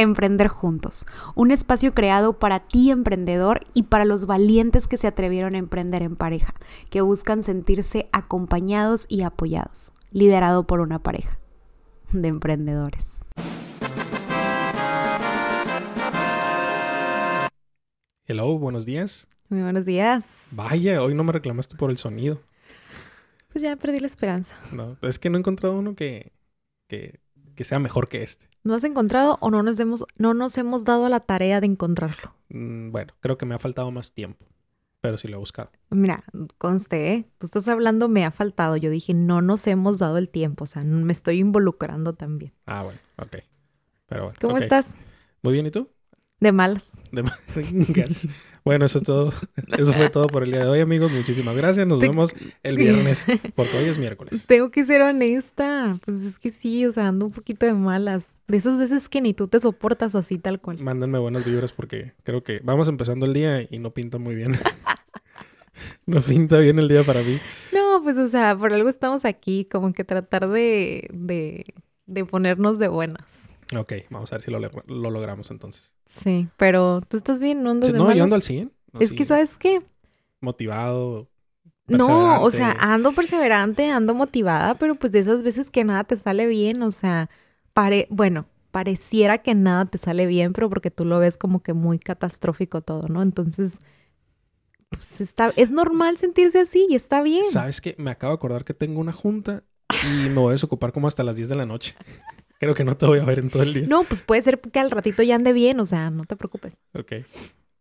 Emprender Juntos, un espacio creado para ti emprendedor y para los valientes que se atrevieron a emprender en pareja, que buscan sentirse acompañados y apoyados, liderado por una pareja de emprendedores. Hello, buenos días. Muy buenos días. Vaya, hoy no me reclamaste por el sonido. Pues ya perdí la esperanza. No, es que no he encontrado uno que, que, que sea mejor que este. ¿No has encontrado o no nos hemos, no nos hemos dado la tarea de encontrarlo? Mm, bueno, creo que me ha faltado más tiempo, pero sí lo he buscado. Mira, conste, ¿eh? tú estás hablando, me ha faltado. Yo dije, no nos hemos dado el tiempo, o sea, me estoy involucrando también. Ah, bueno, ok. Pero bueno, ¿Cómo estás? Muy bien, ¿y tú? De malas. De ma- Gas. bueno, eso es todo. Eso fue todo por el día de hoy, amigos. Muchísimas gracias. Nos vemos el viernes, porque hoy es miércoles. Tengo que ser honesta. Pues es que sí, o sea, ando un poquito de malas. De esas veces que ni tú te soportas así tal cual. Mándenme buenas vibras porque creo que vamos empezando el día y no pinta muy bien. no pinta bien el día para mí. No, pues o sea, por algo estamos aquí, como que tratar de, de, de ponernos de buenas. Ok, vamos a ver si lo, log- lo logramos entonces. Sí, pero tú estás bien, no andas Sí, de no, yo ando al 100. Es que, ¿sabes qué? Motivado. No, o sea, ando perseverante, ando motivada, pero pues de esas veces que nada te sale bien, o sea, pare, bueno, pareciera que nada te sale bien, pero porque tú lo ves como que muy catastrófico todo, ¿no? Entonces, pues está, es normal sentirse así y está bien. ¿Sabes qué? Me acabo de acordar que tengo una junta y me voy a desocupar como hasta las 10 de la noche. Creo que no te voy a ver en todo el día. No, pues puede ser que al ratito ya ande bien, o sea, no te preocupes. Ok.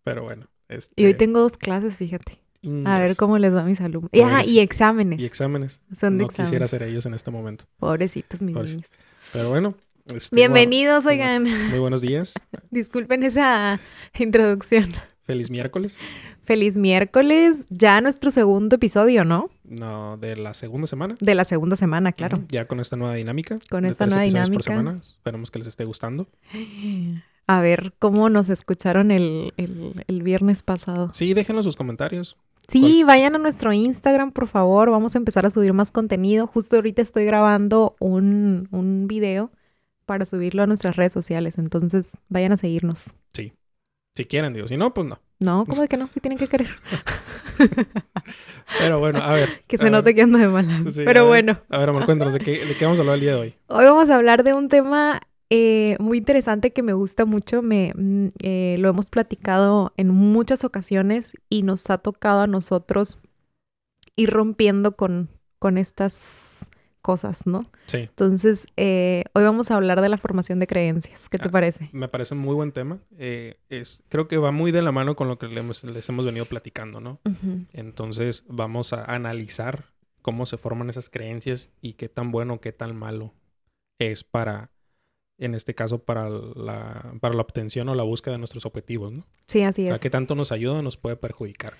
Pero bueno. Este, Y hoy tengo dos clases, fíjate. A ver cómo les va a mis alumnos. Y, Pobres. y exámenes. Y exámenes. Son de no quisiera ser ellos en este momento. Pobrecitos mis Pobres. niños. Pero bueno. este, Bienvenidos, bueno, oigan. Muy buenos días. Disculpen esa introducción. Feliz miércoles. Feliz miércoles, ya nuestro segundo episodio, ¿no? No, de la segunda semana. De la segunda semana, claro. Ya con esta nueva dinámica. Con esta nueva dinámica. Por semana. Esperemos que les esté gustando. A ver cómo nos escucharon el, el- el viernes pasado. Sí, déjenos sus comentarios. Sí, vayan a nuestro Instagram, por favor. Vamos a empezar a subir más contenido. Justo ahorita estoy grabando un, un video para subirlo a nuestras redes sociales. Entonces, vayan a seguirnos. Si quieren, digo. Si no, pues no. No, ¿cómo de que no? Sí tienen que querer. Pero bueno, a ver. Que a se ver. note que ando de malas. Sí, a Pero ver. bueno. A ver, amor, cuéntanos de qué, de qué vamos a hablar el día de hoy. Hoy vamos a hablar de un tema eh, muy interesante que me gusta mucho. Me, mm, eh, lo hemos platicado en muchas ocasiones y nos ha tocado a nosotros ir rompiendo con, con estas cosas, ¿no? Sí, Entonces, eh, hoy vamos a hablar de la formación de creencias. ¿Qué te Ah. parece? me parece muy buen tema. Eh, es, creo que va muy de la mano con lo que les hemos venido platicando, ¿no? Entonces vamos a analizar cómo se forman esas creencias y qué tan bueno o qué tan malo es para, en este caso, para la, para la obtención o la búsqueda de nuestros objetivos, ¿no? Sí, así O sea, es. qué tanto nos ayuda o nos puede perjudicar.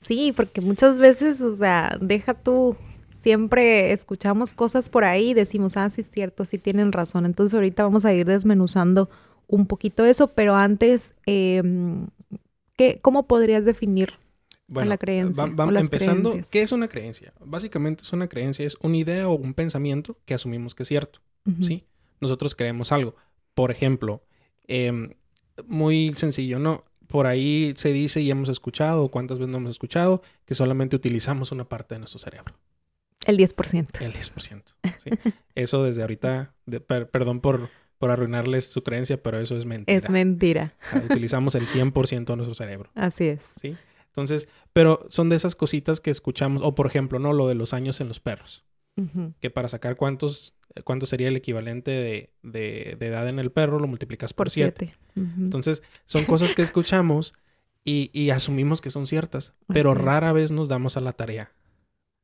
Sí, porque muchas veces, o sea, deja tú, siempre escuchamos cosas por ahí y decimos, ah, sí es cierto, sí tienen razón. Entonces ahorita vamos a ir desmenuzando un poquito eso, pero antes, eh, ¿qué, ¿cómo podrías definir Bueno, la creencia va- va- o las empezando, creencias? ¿qué es una creencia? Básicamente es una creencia, es una idea o un pensamiento que asumimos que es cierto. ¿sí? Nosotros creemos algo. Por ejemplo, em, muy sencillo, ¿no? Por ahí se dice y hemos escuchado, cuántas veces no hemos escuchado, que solamente utilizamos una parte de nuestro cerebro, El 10%. el 10%. ¿sí? Eso desde ahorita, de- per- perdón por, por arruinarles su creencia, pero eso es mentira. Es mentira, O sea, utilizamos el 100% de nuestro cerebro, así es. ¿sí? Entonces, pero son de esas cositas que escuchamos, o por ejemplo, ¿no? Lo de los años en los perros. Que para sacar cuántos, cuánto sería el equivalente de, de- de edad en el perro, lo multiplicas por Por 7. 7. Entonces, son cosas que escuchamos y, y asumimos que son ciertas, pero Así es. rara vez nos damos a la tarea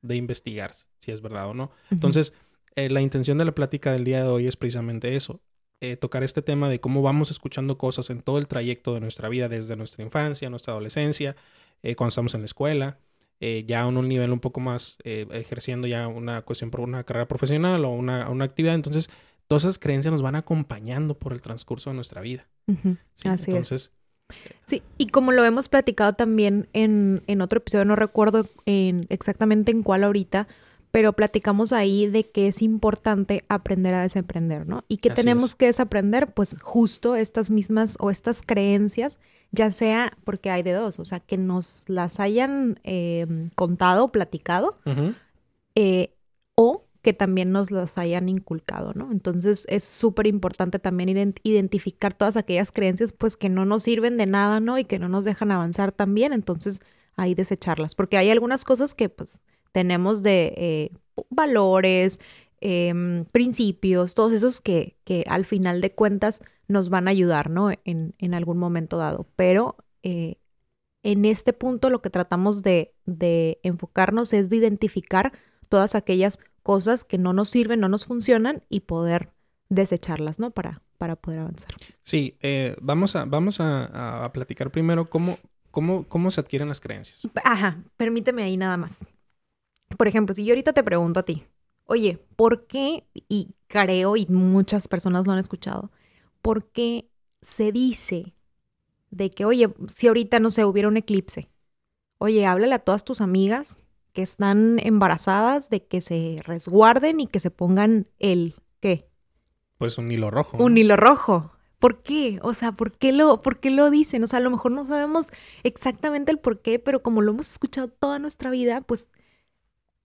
de investigar si es verdad o no. Entonces, eh, la intención de la plática del día de hoy es precisamente eso. eh, tocar este tema de cómo vamos escuchando cosas en todo el trayecto de nuestra vida, desde nuestra infancia, nuestra adolescencia, eh, cuando estamos en la escuela, eh, ya en un nivel un poco más ejerciendo ya una cuestión por una carrera profesional o una, una actividad. Entonces, todas esas creencias nos van acompañando por el transcurso de nuestra vida. Ujú. ¿sí? Así es. Sí, y como lo hemos platicado también en, en otro episodio, no recuerdo en, exactamente en cuál ahorita, pero platicamos ahí de que es importante aprender a desaprender, ¿no? Y que Así tenemos es. que desaprender, pues justo estas mismas o estas creencias, ya sea porque hay de dos, o sea, que nos las hayan eh, contado, platicado, eh, o que también nos las hayan inculcado, ¿no? Entonces es súper importante también ident- identificar todas aquellas creencias pues que no nos sirven de nada, ¿no? Y que no nos dejan avanzar también, entonces ahí desecharlas, porque hay algunas cosas que pues tenemos de eh, valores, em, principios, todos esos que, que al final de cuentas nos van a ayudar, ¿no? En, en algún momento dado, pero... eh, en este punto lo que tratamos de, de enfocarnos es de identificar todas aquellas cosas que no nos sirven, no nos funcionan y poder desecharlas, ¿no? Para, para poder avanzar. Sí, eh, vamos, a, vamos a, platicar primero cómo, cómo, cómo se adquieren las creencias. Ajá, permíteme ahí nada más. Por ejemplo, si yo ahorita te pregunto a ti, oye, ¿por qué? Y creo, y muchas personas lo han escuchado, ¿por qué se dice de que, oye, si ahorita, no sé, hubiera un eclipse, oye, háblale a todas tus amigas que están embarazadas de que se resguarden y que se pongan el, ¿qué? Pues un hilo rojo. ¿no? Un hilo rojo. ¿Por qué? O sea, ¿por qué, lo, ¿por qué lo dicen? O sea, a lo mejor no sabemos exactamente el por qué, pero como lo hemos escuchado toda nuestra vida, pues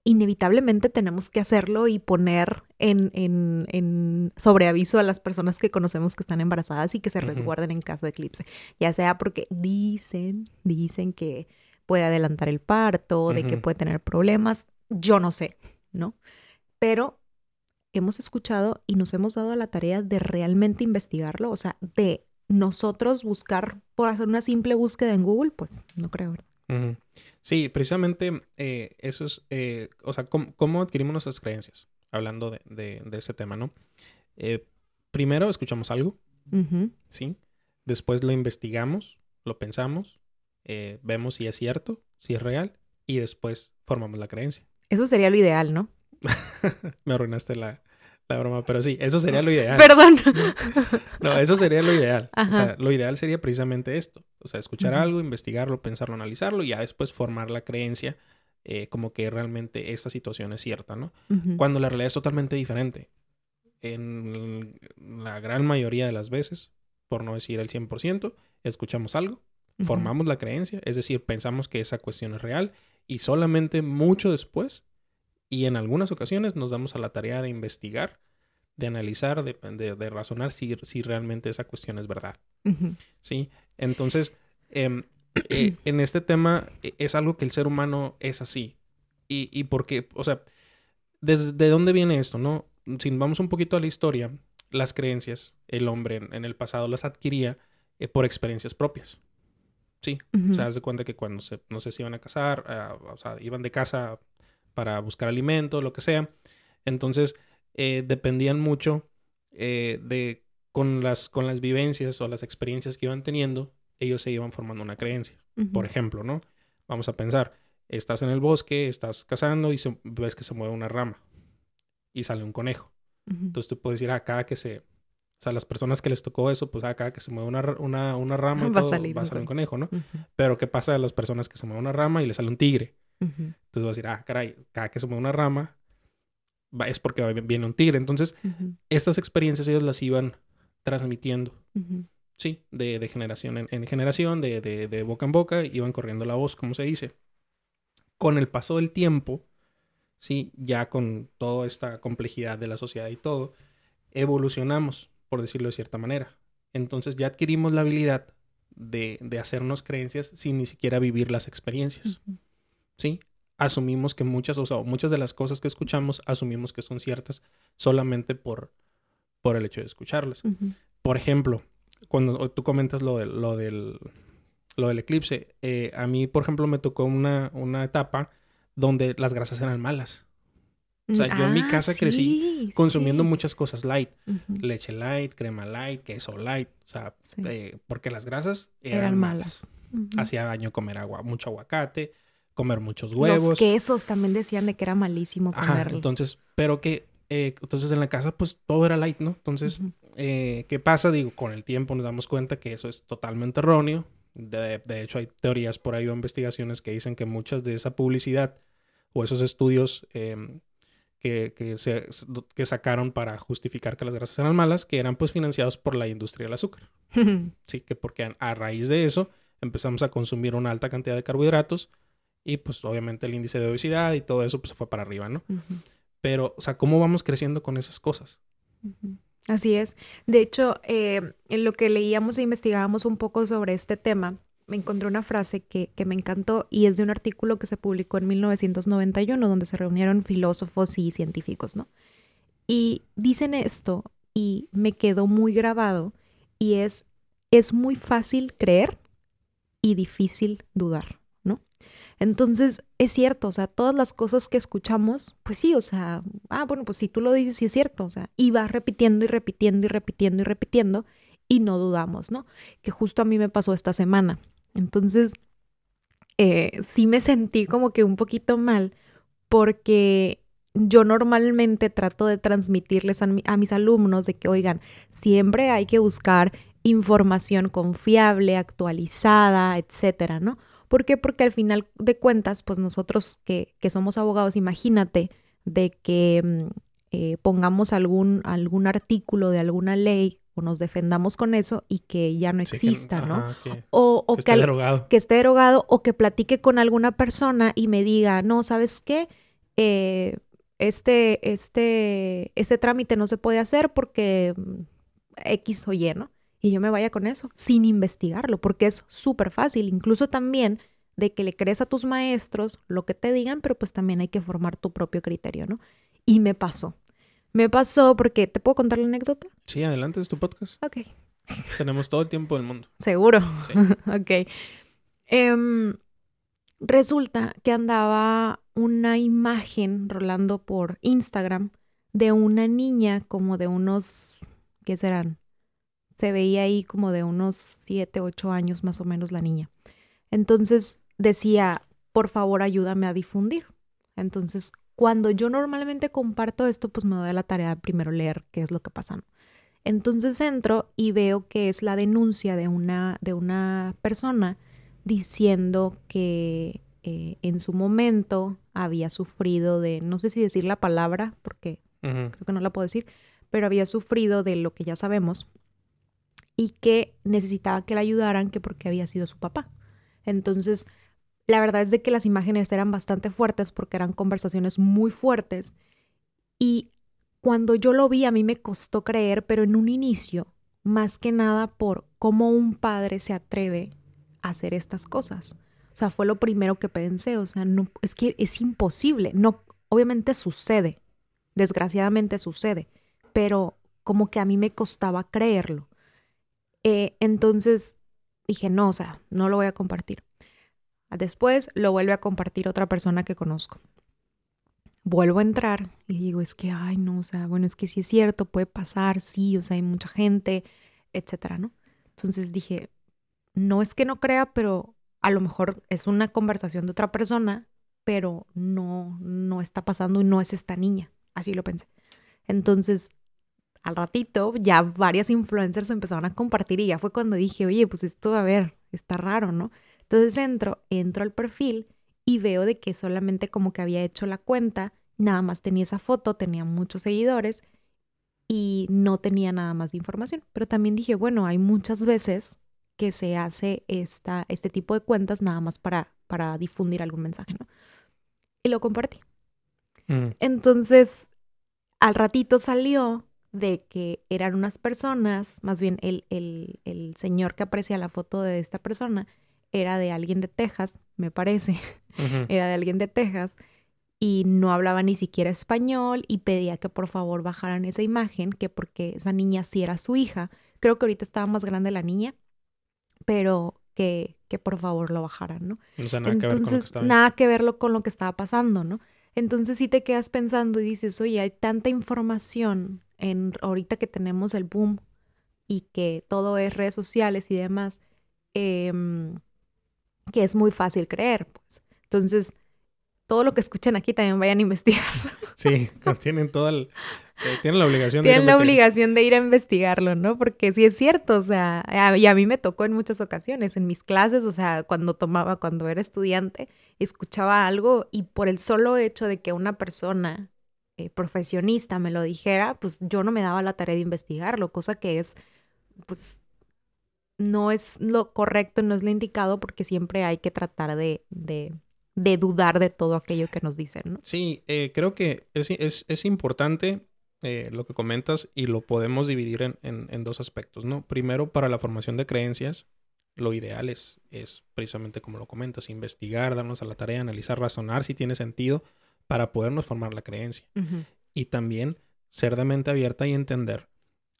inevitablemente tenemos que hacerlo y poner en, en, en sobreaviso a las personas que conocemos que están embarazadas y que se resguarden en caso de eclipse. Ya sea porque dicen, dicen que puede adelantar el parto, de que puede tener problemas. Yo no sé, ¿no? Pero hemos escuchado y nos hemos dado a la tarea de realmente investigarlo, o sea, de nosotros buscar por hacer una simple búsqueda en Google, pues no creo. ¿verdad? Sí, precisamente eh, eso es, eh, o sea, ¿cómo, cómo adquirimos nuestras creencias? Hablando de, de, de ese tema, ¿no? Eh, primero escuchamos algo, ¿sí? Después lo investigamos, lo pensamos, eh, vemos si es cierto, si es real, y después formamos la creencia. Eso sería lo ideal, ¿no? Me arruinaste la, la broma, pero sí, eso sería lo ideal. Perdón. No, eso sería lo ideal. O Ajá. sea, lo ideal sería precisamente esto. O sea, escuchar algo, investigarlo, pensarlo, analizarlo y ya después formar la creencia eh, como que realmente esta situación es cierta, ¿no? Cuando la realidad es totalmente diferente. En la gran mayoría de las veces, por no decir el 100%, escuchamos algo, formamos la creencia, es decir, pensamos que esa cuestión es real y solamente mucho después y en algunas ocasiones nos damos a la tarea de investigar, de analizar, de, de- de razonar si, si realmente esa cuestión es verdad. ¿sí? Entonces, em, eh, en este tema eh, es algo que el ser humano es así. Y, y porque, o sea, ¿desde de dónde viene esto, no? Si vamos un poquito a la historia, las creencias, el hombre en, en el pasado las adquiría eh, por experiencias propias. Sí, ujú. o sea, haz de cuenta que cuando se, no sé si iban a casar, ah, o sea, iban de casa para buscar alimento, lo que sea. Entonces, eh, dependían mucho eh, de con las, con las vivencias o las experiencias que iban teniendo, ellos se iban formando una creencia. Por ejemplo, ¿no? Vamos a pensar, estás en el bosque, estás cazando y se- ves que se mueve una rama y sale un conejo. Entonces tú puedes decir, ah, cada que se... O sea, las personas que les tocó eso, pues cada que se mueve una, una, una rama y Va a todo, salir va a salir un conejo, ¿no? Pero ¿qué pasa a las personas que se mueve una rama y le sale un tigre? Entonces vas a decir, ah, caray, cada que se mueve una rama va- es porque va- viene un tigre. Entonces, estas experiencias ellos las iban transmitiendo, sí, de, de generación en, en generación, de, de- de boca en boca, iban corriendo la voz, como se dice. Con el paso del tiempo, sí, ya con toda esta complejidad de la sociedad y todo, evolucionamos, por decirlo de cierta manera. Entonces ya adquirimos la habilidad de, de hacernos creencias sin ni siquiera vivir las experiencias. ¿sí? Asumimos que muchas, o sea, muchas de las cosas que escuchamos, asumimos que son ciertas solamente por, por el hecho de escucharlas. Por ejemplo, cuando tú comentas lo del, lo del, lo del eclipse, eh, a mí, por ejemplo, me tocó una, una etapa donde las grasas eran malas. O sea, yo en mi Ah, casa crecí Consumiendo sí. muchas cosas light, leche light, crema light, queso light, o sea, Sí. eh, porque las grasas eran, Eran malas. Hacía daño comer agua, mucho aguacate, comer muchos Los huevos. quesos también decían de que era malísimo comerlo. entonces, pero que, eh, entonces en la casa pues todo era light, ¿no? Entonces, eh, ¿qué pasa? Digo, con el tiempo nos damos cuenta que eso es totalmente erróneo. De, de hecho, hay teorías por ahí o investigaciones que dicen que muchas de esa publicidad o esos estudios eh, que, que, se, que sacaron para justificar que las grasas eran malas, que eran pues financiados por la industria del azúcar. sí, que porque a, raíz de eso empezamos a consumir una alta cantidad de carbohidratos y pues obviamente el índice de obesidad y todo eso pues se fue para arriba, ¿no? Pero, o sea, ¿cómo vamos creciendo con esas cosas? Así es. De hecho, eh, en lo que leíamos e investigábamos un poco sobre este tema, me encontré una frase que, que, me encantó y es de un artículo que se publicó en 1991 donde se reunieron filósofos y científicos, ¿no? Y dicen esto y me quedó muy grabado y es, es muy fácil creer y difícil dudar, ¿no? Entonces, es cierto, o sea, todas las cosas que escuchamos, pues sí, o sea, ah, bueno, pues si tú lo dices, sí es cierto, o sea, y vas repitiendo y repitiendo y repitiendo y repitiendo y no dudamos, ¿no? Que justo a mí me pasó esta semana. Entonces, eh, sí me sentí como que un poquito mal porque yo normalmente trato de transmitirles a, a, mis alumnos de que, oigan, siempre hay que buscar información confiable, actualizada, etcétera, ¿no? ¿Por qué? Porque al final de cuentas, pues nosotros que, que somos abogados, imagínate de que mm, eh, pongamos algún, algún artículo de alguna ley o nos defendamos con eso y que ya no exista, ¿no? o, que, esté derogado. que esté derogado o que platique con alguna persona y me diga, no, ¿sabes qué? Eh, este, este, este trámite no se puede hacer porque mm, X o Y, ¿no? Y yo me vaya con eso, sin investigarlo, porque es súper fácil, incluso también de que le crees a tus maestros lo que te digan, pero pues también hay que formar tu propio criterio, ¿no? Y me pasó. Me pasó porque, ¿te puedo contar la anécdota? Sí, adelante, es tu podcast. Ok. Tenemos todo el tiempo del mundo. Seguro. Sí. ok. Em, resulta que andaba una imagen rolando por Instagram de una niña como de unos, ¿qué serán? Se veía ahí como de unos 7, 8 años más o menos la niña. Entonces decía, por favor ayúdame a difundir. Entonces cuando yo normalmente comparto esto, pues me doy a la tarea de primero leer qué es lo que pasa. Entonces entro y veo que es la denuncia de una, de una persona diciendo que eh, en su momento había sufrido de, no sé si decir la palabra, porque creo que no la puedo decir, pero había sufrido de lo que ya sabemos y que necesitaba que la ayudaran, que porque había sido su papá. Entonces, la verdad es de que las imágenes eran bastante fuertes porque eran conversaciones muy fuertes y cuando yo lo vi a mí me costó creer, pero en un inicio, más que nada por cómo un padre se atreve a hacer estas cosas. O sea, fue lo primero que pensé, o sea, no es que es imposible, no obviamente sucede, desgraciadamente sucede, pero como que a mí me costaba creerlo. Eh, entonces dije, no, o sea, no lo voy a compartir. Después lo vuelve a compartir otra persona que conozco. Vuelvo a entrar y digo, es que, ay, no, o sea, bueno, es que sí es cierto, puede pasar, sí, o sea, hay mucha gente, etcétera, ¿no? Entonces dije, no es que no crea, pero a lo mejor es una conversación de otra persona, pero no, no está pasando y no es esta niña. Así lo pensé. Entonces, al ratito, ya varias influencers empezaron a compartir y ya fue cuando dije, oye, pues esto, a ver, está raro, ¿no? Entonces entro, entro al perfil y veo de que solamente como que había hecho la cuenta, nada más tenía esa foto, tenía muchos seguidores y no tenía nada más de información. Pero también dije, bueno, hay muchas veces que se hace esta, este tipo de cuentas nada más para, para difundir algún mensaje, ¿no? Y lo compartí. Mm. Entonces, al ratito salió de que eran unas personas, más bien el, el, el señor que aprecia la foto de esta persona, era de alguien de Texas, me parece, era de alguien de Texas, y no hablaba ni siquiera español y pedía que por favor bajaran esa imagen, que porque esa niña sí era su hija. Creo que ahorita estaba más grande la niña, pero que, que por favor lo bajaran, ¿no? nada Entonces, que ver con lo que nada que verlo con lo que estaba pasando, ¿no? Entonces sí te quedas pensando y dices, oye, hay tanta información en ahorita que tenemos el boom y que todo es redes sociales y demás. Eh, que es muy fácil creer, pues. Entonces, todo lo que escuchan aquí también vayan a investigar. Sí, tienen toda el, eh, tienen la obligación de Tienen la obligación de ir a investigarlo, ¿no? Porque sí es cierto, o sea, y a mí me tocó en muchas ocasiones, en mis clases, o sea, cuando tomaba, cuando era estudiante, escuchaba algo y por el solo hecho de que una persona eh, profesionista me lo dijera, pues yo no me daba la tarea de investigarlo, cosa que es, pues, no es lo correcto, no es lo indicado, porque siempre hay que tratar de, de, de dudar de todo aquello que nos dicen, ¿no? Sí, eh, creo que es, es, es importante eh, lo que comentas y lo podemos dividir en, en, en, dos aspectos, ¿no? Primero, para la formación de creencias, lo ideal es, es precisamente como lo comentas, investigar, darnos a la tarea, analizar, razonar si tiene sentido para podernos formar la creencia. Uh -huh. Y también ser de mente abierta y entender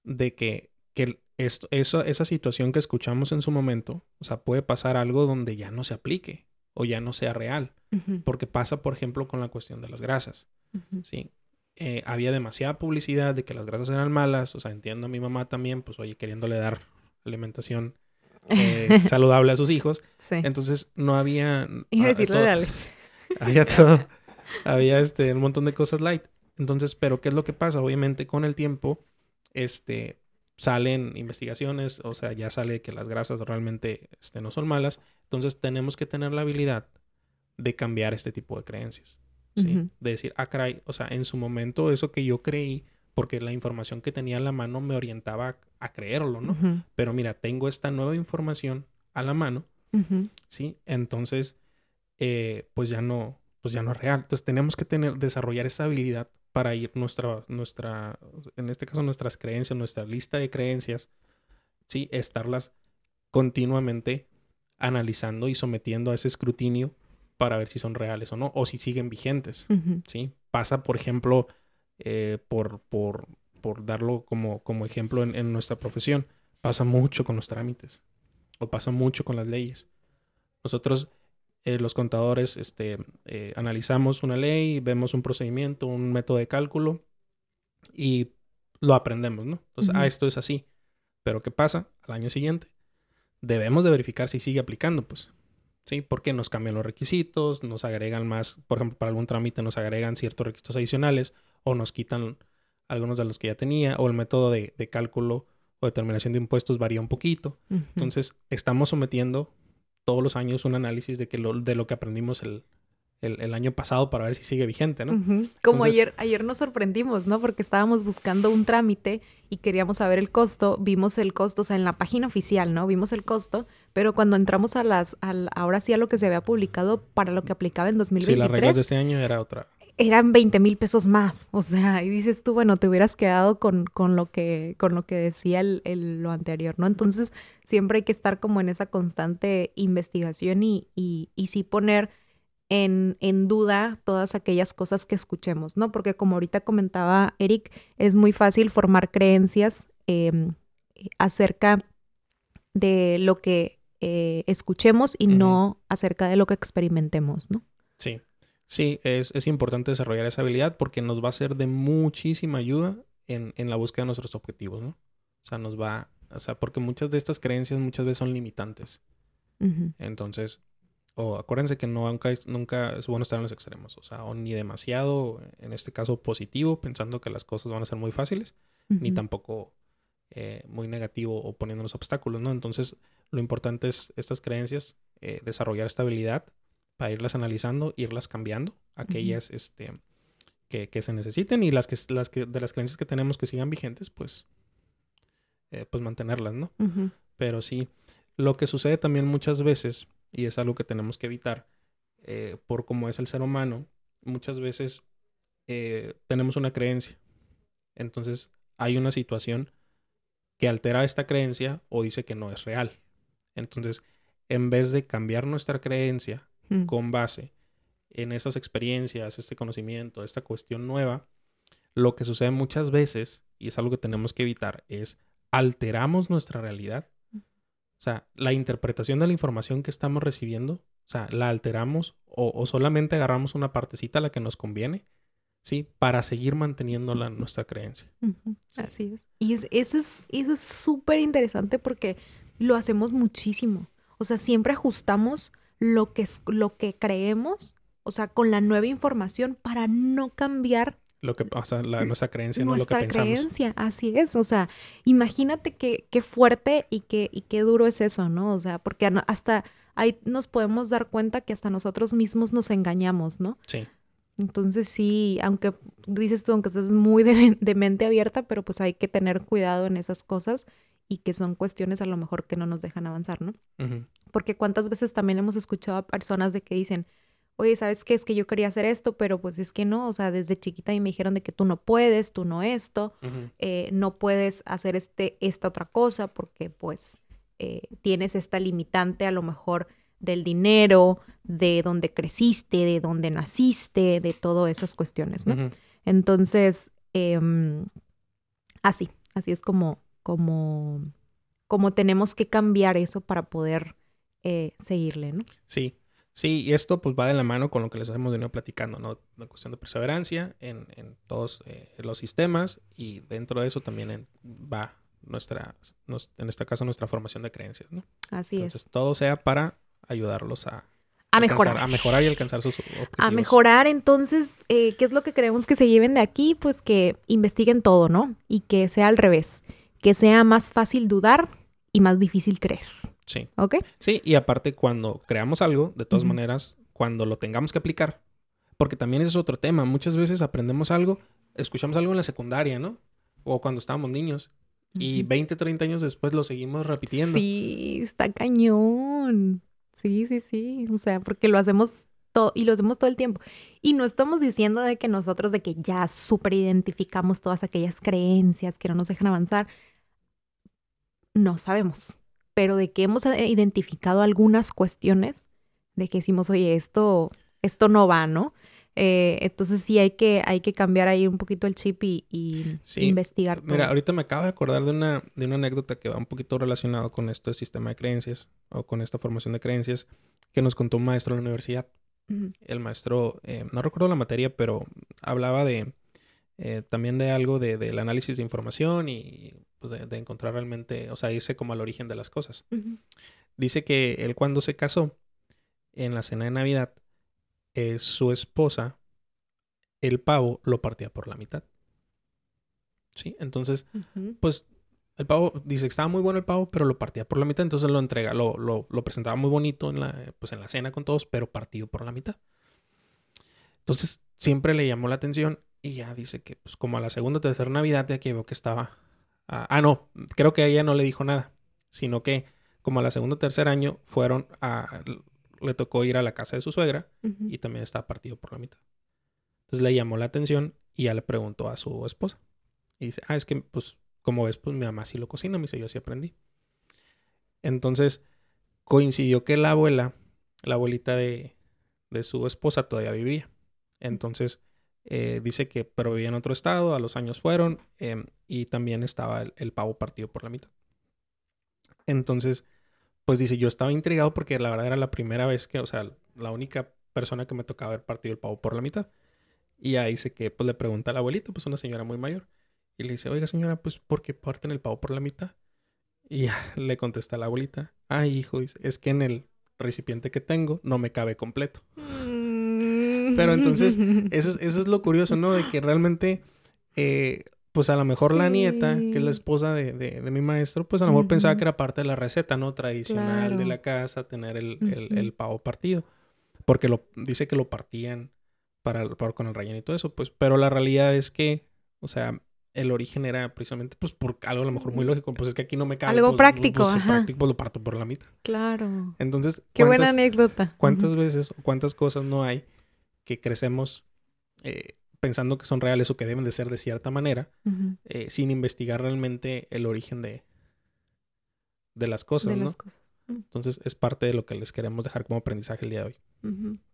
de que, que esto, eso, esa situación que escuchamos en su momento, o sea, puede pasar algo donde ya no se aplique o ya no sea real. Uh -huh. Porque pasa, por ejemplo, con la cuestión de las grasas. Uh -huh. ¿sí? Eh, había demasiada publicidad de que las grasas eran malas. O sea, entiendo a mi mamá también, pues, oye, queriéndole dar alimentación eh, saludable a sus hijos. Sí. Entonces, no había... Iba a decirle todo, la leche. Había todo había este, un montón de cosas light. Entonces, pero ¿qué es lo que pasa? Obviamente con el tiempo, este, salen investigaciones, o sea, ya sale que las grasas realmente este, no son malas. Entonces tenemos que tener la habilidad de cambiar este tipo de creencias. ¿sí? Uh -huh. De decir, ah, caray, o sea, en su momento eso que yo creí, porque la información que tenía en la mano me orientaba a creerlo, ¿no? Uh -huh. Pero mira, tengo esta nueva información a la mano, uh -huh. ¿sí? Entonces, eh, pues ya no, pues ya no es real. Entonces tenemos que tener, desarrollar esa habilidad para ir nuestra, nuestra, en este caso nuestras creencias, nuestra lista de creencias, sí, estarlas continuamente analizando y sometiendo a ese escrutinio para ver si son reales o no, o si siguen vigentes, uh -huh. sí. Pasa, por ejemplo, eh, por, por, por darlo como, como ejemplo en, en nuestra profesión, pasa mucho con los trámites o pasa mucho con las leyes. Nosotros eh, los contadores este, eh, analizamos una ley, vemos un procedimiento, un método de cálculo y lo aprendemos, ¿no? Entonces, uh -huh. ah, esto es así. Pero ¿qué pasa? Al año siguiente debemos de verificar si sigue aplicando, pues. ¿Sí? Porque nos cambian los requisitos, nos agregan más, por ejemplo, para algún trámite nos agregan ciertos requisitos adicionales o nos quitan algunos de los que ya tenía o el método de, de cálculo o determinación de impuestos varía un poquito. Uh -huh. Entonces, estamos sometiendo todos los años un análisis de, que lo, de lo que aprendimos el, el, el, año pasado para ver si sigue vigente, ¿no? Uh -huh. Como Entonces, ayer, ayer nos sorprendimos, ¿no? Porque estábamos buscando un trámite y queríamos saber el costo, vimos el costo, o sea, en la página oficial, ¿no? Vimos el costo, pero cuando entramos a las, al, ahora sí a lo que se había publicado para lo que aplicaba en 2023. Sí, las reglas de este año era otra. Eran 20 mil pesos más, o sea, y dices tú, bueno, te hubieras quedado con, con lo que con lo que decía el, el, lo anterior, ¿no? Entonces, siempre hay que estar como en esa constante investigación y, y, y sí poner en, en, duda todas aquellas cosas que escuchemos, ¿no? Porque como ahorita comentaba Eric, es muy fácil formar creencias eh, acerca de lo que eh, escuchemos y uh -huh. no acerca de lo que experimentemos, ¿no? Sí. Sí, es, es, importante desarrollar esa habilidad porque nos va a ser de muchísima ayuda en, en, la búsqueda de nuestros objetivos, ¿no? O sea, nos va, o sea, porque muchas de estas creencias muchas veces son limitantes. Uh -huh. Entonces, o acuérdense que no, nunca, nunca es bueno estar en los extremos, o sea, o ni demasiado, en este caso positivo, pensando que las cosas van a ser muy fáciles, uh -huh. ni tampoco eh, muy negativo o poniéndonos obstáculos, ¿no? Entonces, lo importante es estas creencias, eh, desarrollar esta habilidad para irlas analizando, irlas cambiando, aquellas uh -huh. este, que, que, se necesiten y las que, las que de las creencias que tenemos que sigan vigentes, pues, eh, pues mantenerlas, ¿no? Uh -huh. Pero sí, lo que sucede también muchas veces, y es algo que tenemos que evitar, eh, por cómo es el ser humano, muchas veces eh, tenemos una creencia. Entonces hay una situación que altera esta creencia o dice que no es real. Entonces, en vez de cambiar nuestra creencia mm. con base en esas experiencias, este conocimiento, esta cuestión nueva, lo que sucede muchas veces, y es algo que tenemos que evitar, es alteramos nuestra realidad. O sea, la interpretación de la información que estamos recibiendo, o sea, la alteramos o, o solamente agarramos una partecita a la que nos conviene, ¿sí? Para seguir manteniendo la, nuestra creencia. Uh -huh. sí. Así es. Y es, eso es eso es súper interesante porque lo hacemos muchísimo. O sea, siempre ajustamos lo que, lo que creemos, o sea, con la nueva información para no cambiar lo que, o sea, la, nuestra creencia, no lo que pensamos. creencia, así es. O sea, imagínate qué, qué fuerte y qué, y qué duro es eso, ¿no? O sea, porque hasta ahí nos podemos dar cuenta que hasta nosotros mismos nos engañamos, ¿no? Sí. Entonces sí, aunque dices tú, aunque estás muy de, de, mente abierta, pero pues hay que tener cuidado en esas cosas y que son cuestiones a lo mejor que no nos dejan avanzar, ¿no? Porque cuántas veces también hemos escuchado a personas de que dicen, oye, ¿sabes qué? Es que yo quería hacer esto, pero pues es que no, o sea, desde chiquita y me dijeron de que tú no puedes, tú no esto, eh, no puedes hacer este, esta otra cosa porque pues eh, tienes esta limitante a lo mejor del dinero, de dónde creciste, de dónde naciste, de todas esas cuestiones, ¿no? Entonces, em, así, así es como, como, como tenemos que cambiar eso para poder eh, seguirle, ¿no? Sí, sí, y esto pues va de la mano con lo que les hemos venido platicando, ¿no? La cuestión de perseverancia en, en todos eh, los sistemas y dentro de eso también va nuestra, en este caso, nuestra formación de creencias, ¿no? Así Entonces, todo sea para ayudarlos a, a mejorar. A mejorar y alcanzar sus objetivos. A mejorar, entonces, eh, ¿qué es lo que queremos que se lleven de aquí? Pues que investiguen todo, ¿no? Y que sea al revés, que sea más fácil dudar y más difícil creer. Sí. ¿Ok? Sí, y aparte cuando creamos algo, de todas maneras, cuando lo tengamos que aplicar, porque también es otro tema, muchas veces aprendemos algo, escuchamos algo en la secundaria, ¿no? O cuando estábamos niños, y 20, 30 años después lo seguimos repitiendo. Sí, está cañón. Sí, sí, sí. O sea, porque lo hacemos todo y lo hacemos todo el tiempo. Y no estamos diciendo de que nosotros de que ya súper identificamos todas aquellas creencias que no nos dejan avanzar. No sabemos. Pero de que hemos eh, identificado algunas cuestiones de que decimos, oye, esto, esto no va, ¿no? Eh, entonces sí hay que, hay que cambiar ahí un poquito el chip y, investigar todo. Mira, ahorita me acabo de acordar de una, de una anécdota que va un poquito relacionado con esto de sistema de creencias o con esta formación de creencias que nos contó un maestro en la universidad. El maestro, eh, no recuerdo la materia, pero hablaba de eh, también de algo de, del análisis de información y pues, de, encontrar realmente, o sea, irse como al origen de las cosas. Dice que él cuando se casó en la cena de Navidad, eh, su esposa, el pavo lo partía por la mitad. ¿Sí? Entonces, pues el pavo dice que estaba muy bueno el pavo, pero lo partía por la mitad. Entonces lo entrega, lo, lo, lo, presentaba muy bonito en la, pues en la cena con todos, pero partido por la mitad. Entonces siempre le llamó la atención y ya dice que, pues como a la segunda o tercera Navidad, ya que veo que estaba. Ah, ah, no, creo que a ella no le dijo nada, sino que como a la segunda o tercer año fueron a le tocó ir a la casa de su suegra y también estaba partido por la mitad. Entonces le llamó la atención y ya le preguntó a su esposa. Y dice, ah, es que, pues, como ves, pues mi mamá sí lo cocina, me dice, yo sí aprendí. Entonces coincidió que la abuela, la abuelita de, de su esposa todavía vivía. Entonces eh, dice que, pero vivía en otro estado, a los años fueron, em, y también estaba el, pavo partido por la mitad. Entonces, pues dice, yo estaba intrigado porque la verdad era la primera vez que, o sea, la única persona que me tocaba ver partido el pavo por la mitad. Y ahí dice que, pues le pregunta a la abuelita, pues una señora muy mayor. Y le dice, oiga señora, pues ¿por qué parten el pavo por la mitad? Y le contesta la abuelita, ay hijo, es que en el recipiente que tengo no me cabe completo. Mm. Pero entonces, eso, eso es lo curioso, ¿no? De que realmente eh, pues a lo mejor la nieta, que es la esposa de, de, mi maestro, pues a lo mejor pensaba que era parte de la receta, ¿no? Tradicional de la casa, tener el, el, pavo partido. Porque lo, dice que lo partían para, para, con el relleno y todo eso, pues, pero la realidad es que, o sea, el origen era precisamente, pues, por algo a lo mejor muy lógico, pues es que aquí no me cabe. Algo pues, práctico, pues, ajá. práctico, pues lo parto por la mitad. Claro. Entonces, qué buena anécdota. ¿Cuántas veces o cuántas cosas no hay que crecemos eh, pensando que son reales o que deben de ser de cierta manera, eh, sin investigar realmente el origen de, de las cosas, ¿no? Entonces es parte de lo que les queremos dejar como aprendizaje el día de hoy.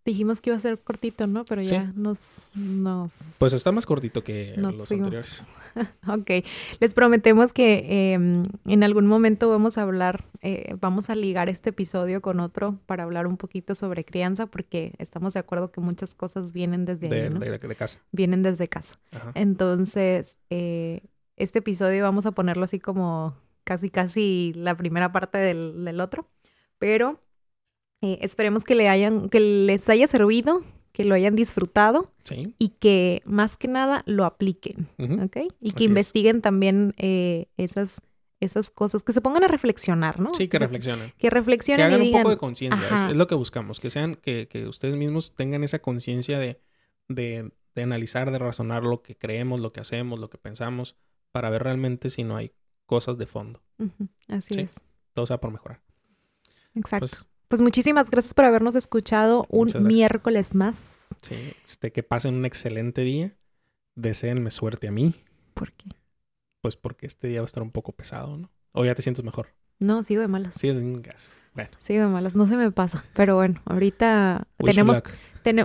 Dijimos que iba a ser cortito, ¿no? Pero ya nos, nos... Pues está más cortito que los anteriores. ok. Les prometemos que em, en algún momento vamos a hablar, eh, vamos a ligar este episodio con otro para hablar un poquito sobre crianza, porque estamos de acuerdo que muchas cosas vienen desde ahí, ¿no? de, casa. Vienen desde casa. Entonces, eh, este episodio vamos a ponerlo así como casi, casi la primera parte del, del otro. Pero eh, esperemos que, le hayan, que les haya servido, que lo hayan disfrutado y que más que nada lo apliquen, ¿ok? Y que investiguen también eh, esas, esas cosas, que se pongan a reflexionar, ¿no? Sí, que reflexionen. Que reflexionen. Que hagan un poco de conciencia, es, lo que buscamos, que sean, que, que ustedes mismos tengan esa conciencia de, de, de analizar, de razonar lo que creemos, lo que hacemos, lo que pensamos, para ver realmente si no hay cosas de fondo. Así Sí. es. Todo sea por mejorar. Exacto. Pues, Pues, muchísimas gracias por habernos escuchado un gracias. miércoles más. sí, este, que pasen un excelente día. Deseenme suerte a mí, ¿Por qué? pues porque este día va a estar un poco pesado, ¿no? O ya te sientes mejor. No, sigo de malas. Sí, es un gas. Bueno, Sigo de malas. No se me pasa. Pero bueno, ahorita wish tenemos...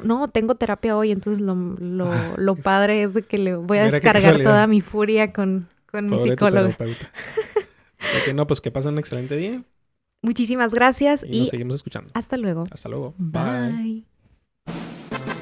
no, tengo terapia hoy, entonces lo, lo, Ah, lo padre es de que le voy a descargar toda mi furia con, con mi Pobre psicólogo. no, pues que pasen un excelente día Muchísimas gracias y y nos seguimos escuchando. hasta luego. Hasta luego. Bye. Bye.